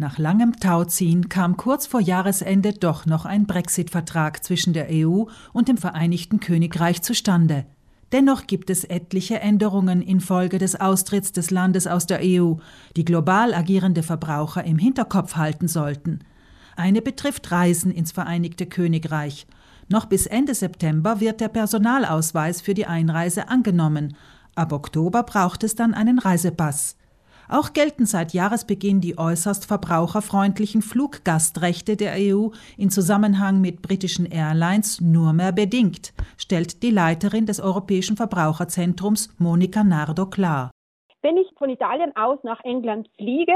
Nach langem Tauziehen kam kurz vor Jahresende doch noch ein Brexit-Vertrag zwischen der EU und dem Vereinigten Königreich zustande. Dennoch gibt es etliche Änderungen infolge des Austritts des Landes aus der EU, die global agierende Verbraucher im Hinterkopf halten sollten. Eine betrifft Reisen ins Vereinigte Königreich. Noch bis Ende September wird der Personalausweis für die Einreise angenommen. Ab Oktober braucht es dann einen Reisepass. Auch gelten seit Jahresbeginn die äußerst verbraucherfreundlichen Fluggastrechte der EU in Zusammenhang mit britischen Airlines nur mehr bedingt, stellt die Leiterin des Europäischen Verbraucherzentrums Monika Nardo klar. Wenn ich von Italien aus nach England fliege,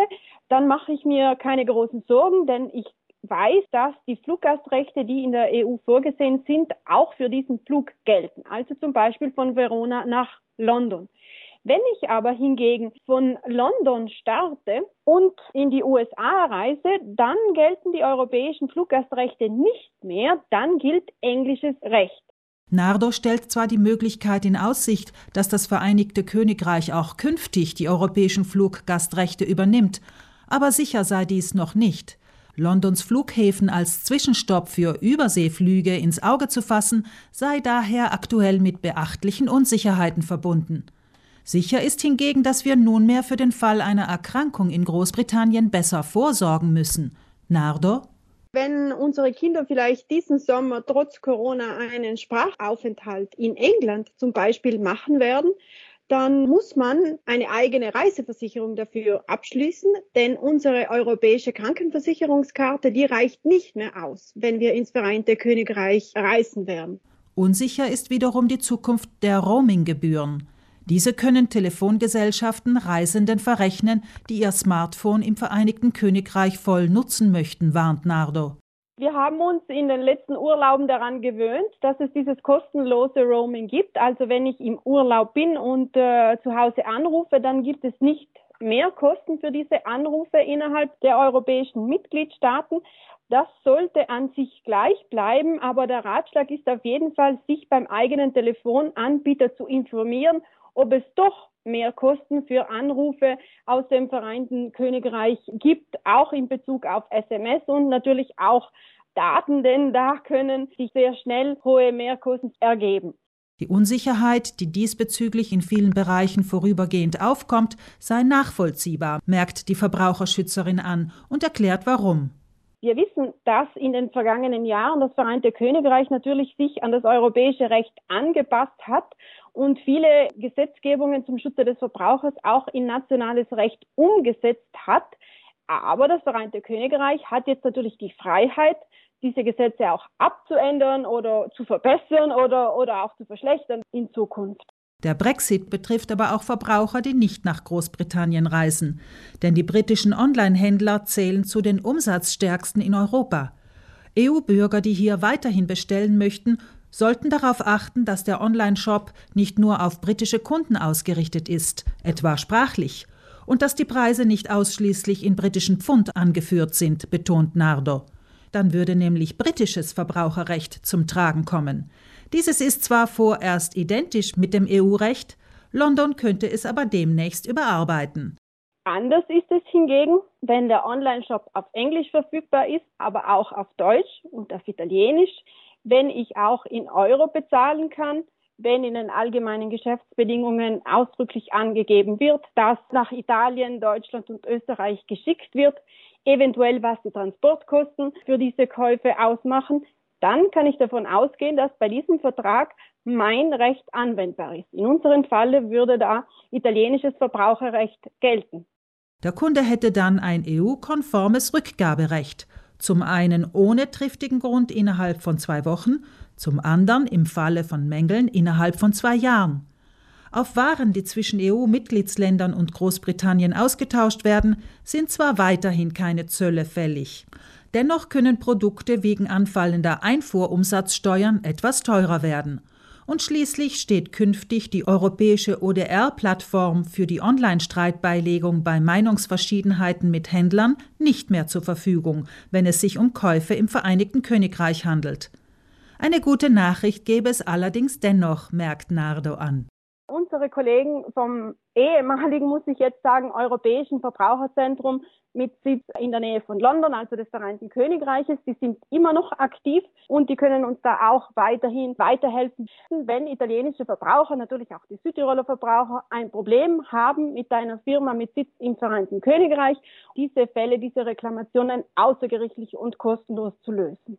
dann mache ich mir keine großen Sorgen, denn ich weiß, dass die Fluggastrechte, die in der EU vorgesehen sind, auch für diesen Flug gelten. Also zum Beispiel von Verona nach London. Wenn ich aber hingegen von London starte und in die USA reise, dann gelten die europäischen Fluggastrechte nicht mehr, dann gilt englisches Recht. Nardo stellt zwar die Möglichkeit in Aussicht, dass das Vereinigte Königreich auch künftig die europäischen Fluggastrechte übernimmt, aber sicher sei dies noch nicht. Londons Flughäfen als Zwischenstopp für Überseeflüge ins Auge zu fassen, sei daher aktuell mit beachtlichen Unsicherheiten verbunden. Sicher ist hingegen, dass wir nunmehr für den Fall einer Erkrankung in Großbritannien besser vorsorgen müssen. Nardo? Wenn unsere Kinder vielleicht diesen Sommer trotz Corona einen Sprachaufenthalt in England zum Beispiel machen werden, dann muss man eine eigene Reiseversicherung dafür abschließen, denn unsere europäische Krankenversicherungskarte, die reicht nicht mehr aus, wenn wir ins Vereinigte Königreich reisen werden. Unsicher ist wiederum die Zukunft der Roaminggebühren. Diese können Telefongesellschaften Reisenden verrechnen, die ihr Smartphone im Vereinigten Königreich voll nutzen möchten, warnt Nardo. Wir haben uns in den letzten Urlauben daran gewöhnt, dass es dieses kostenlose Roaming gibt. Also wenn ich im Urlaub bin und äh, zu Hause anrufe, dann gibt es nicht mehr Kosten für diese Anrufe innerhalb der europäischen Mitgliedstaaten. Das sollte an sich gleich bleiben, aber der Ratschlag ist auf jeden Fall, sich beim eigenen Telefonanbieter zu informieren ob es doch mehr Kosten für Anrufe aus dem Vereinten Königreich gibt, auch in Bezug auf SMS und natürlich auch Daten, denn da können sich sehr schnell hohe Mehrkosten ergeben. Die Unsicherheit, die diesbezüglich in vielen Bereichen vorübergehend aufkommt, sei nachvollziehbar, merkt die Verbraucherschützerin an und erklärt warum. Wir wissen, dass in den vergangenen Jahren das Vereinigte Königreich natürlich sich an das europäische Recht angepasst hat und viele Gesetzgebungen zum Schutze des Verbrauchers auch in nationales Recht umgesetzt hat. Aber das Vereinigte Königreich hat jetzt natürlich die Freiheit, diese Gesetze auch abzuändern oder zu verbessern oder, oder auch zu verschlechtern in Zukunft. Der Brexit betrifft aber auch Verbraucher, die nicht nach Großbritannien reisen. Denn die britischen Online-Händler zählen zu den umsatzstärksten in Europa. EU-Bürger, die hier weiterhin bestellen möchten, sollten darauf achten, dass der Online-Shop nicht nur auf britische Kunden ausgerichtet ist, etwa sprachlich, und dass die Preise nicht ausschließlich in britischen Pfund angeführt sind, betont Nardo. Dann würde nämlich britisches Verbraucherrecht zum Tragen kommen. Dieses ist zwar vorerst identisch mit dem EU-Recht, London könnte es aber demnächst überarbeiten. Anders ist es hingegen, wenn der Online-Shop auf Englisch verfügbar ist, aber auch auf Deutsch und auf Italienisch, wenn ich auch in Euro bezahlen kann, wenn in den allgemeinen Geschäftsbedingungen ausdrücklich angegeben wird, dass nach Italien, Deutschland und Österreich geschickt wird, eventuell was die Transportkosten für diese Käufe ausmachen, dann kann ich davon ausgehen, dass bei diesem Vertrag mein Recht anwendbar ist. In unserem Falle würde da italienisches Verbraucherrecht gelten. Der Kunde hätte dann ein EU-konformes Rückgaberecht zum einen ohne triftigen Grund innerhalb von zwei Wochen, zum anderen im Falle von Mängeln innerhalb von zwei Jahren. Auf Waren, die zwischen EU-Mitgliedsländern und Großbritannien ausgetauscht werden, sind zwar weiterhin keine Zölle fällig. Dennoch können Produkte wegen anfallender Einfuhrumsatzsteuern etwas teurer werden. Und schließlich steht künftig die europäische ODR-Plattform für die Online-Streitbeilegung bei Meinungsverschiedenheiten mit Händlern nicht mehr zur Verfügung, wenn es sich um Käufe im Vereinigten Königreich handelt. Eine gute Nachricht gäbe es allerdings dennoch, merkt Nardo an. Unsere Kollegen vom ehemaligen, muss ich jetzt sagen, Europäischen Verbraucherzentrum mit Sitz in der Nähe von London, also des Vereinten Königreiches, die sind immer noch aktiv und die können uns da auch weiterhin weiterhelfen, wenn italienische Verbraucher, natürlich auch die Südtiroler Verbraucher, ein Problem haben mit einer Firma mit Sitz im Vereinten Königreich, diese Fälle, diese Reklamationen außergerichtlich und kostenlos zu lösen.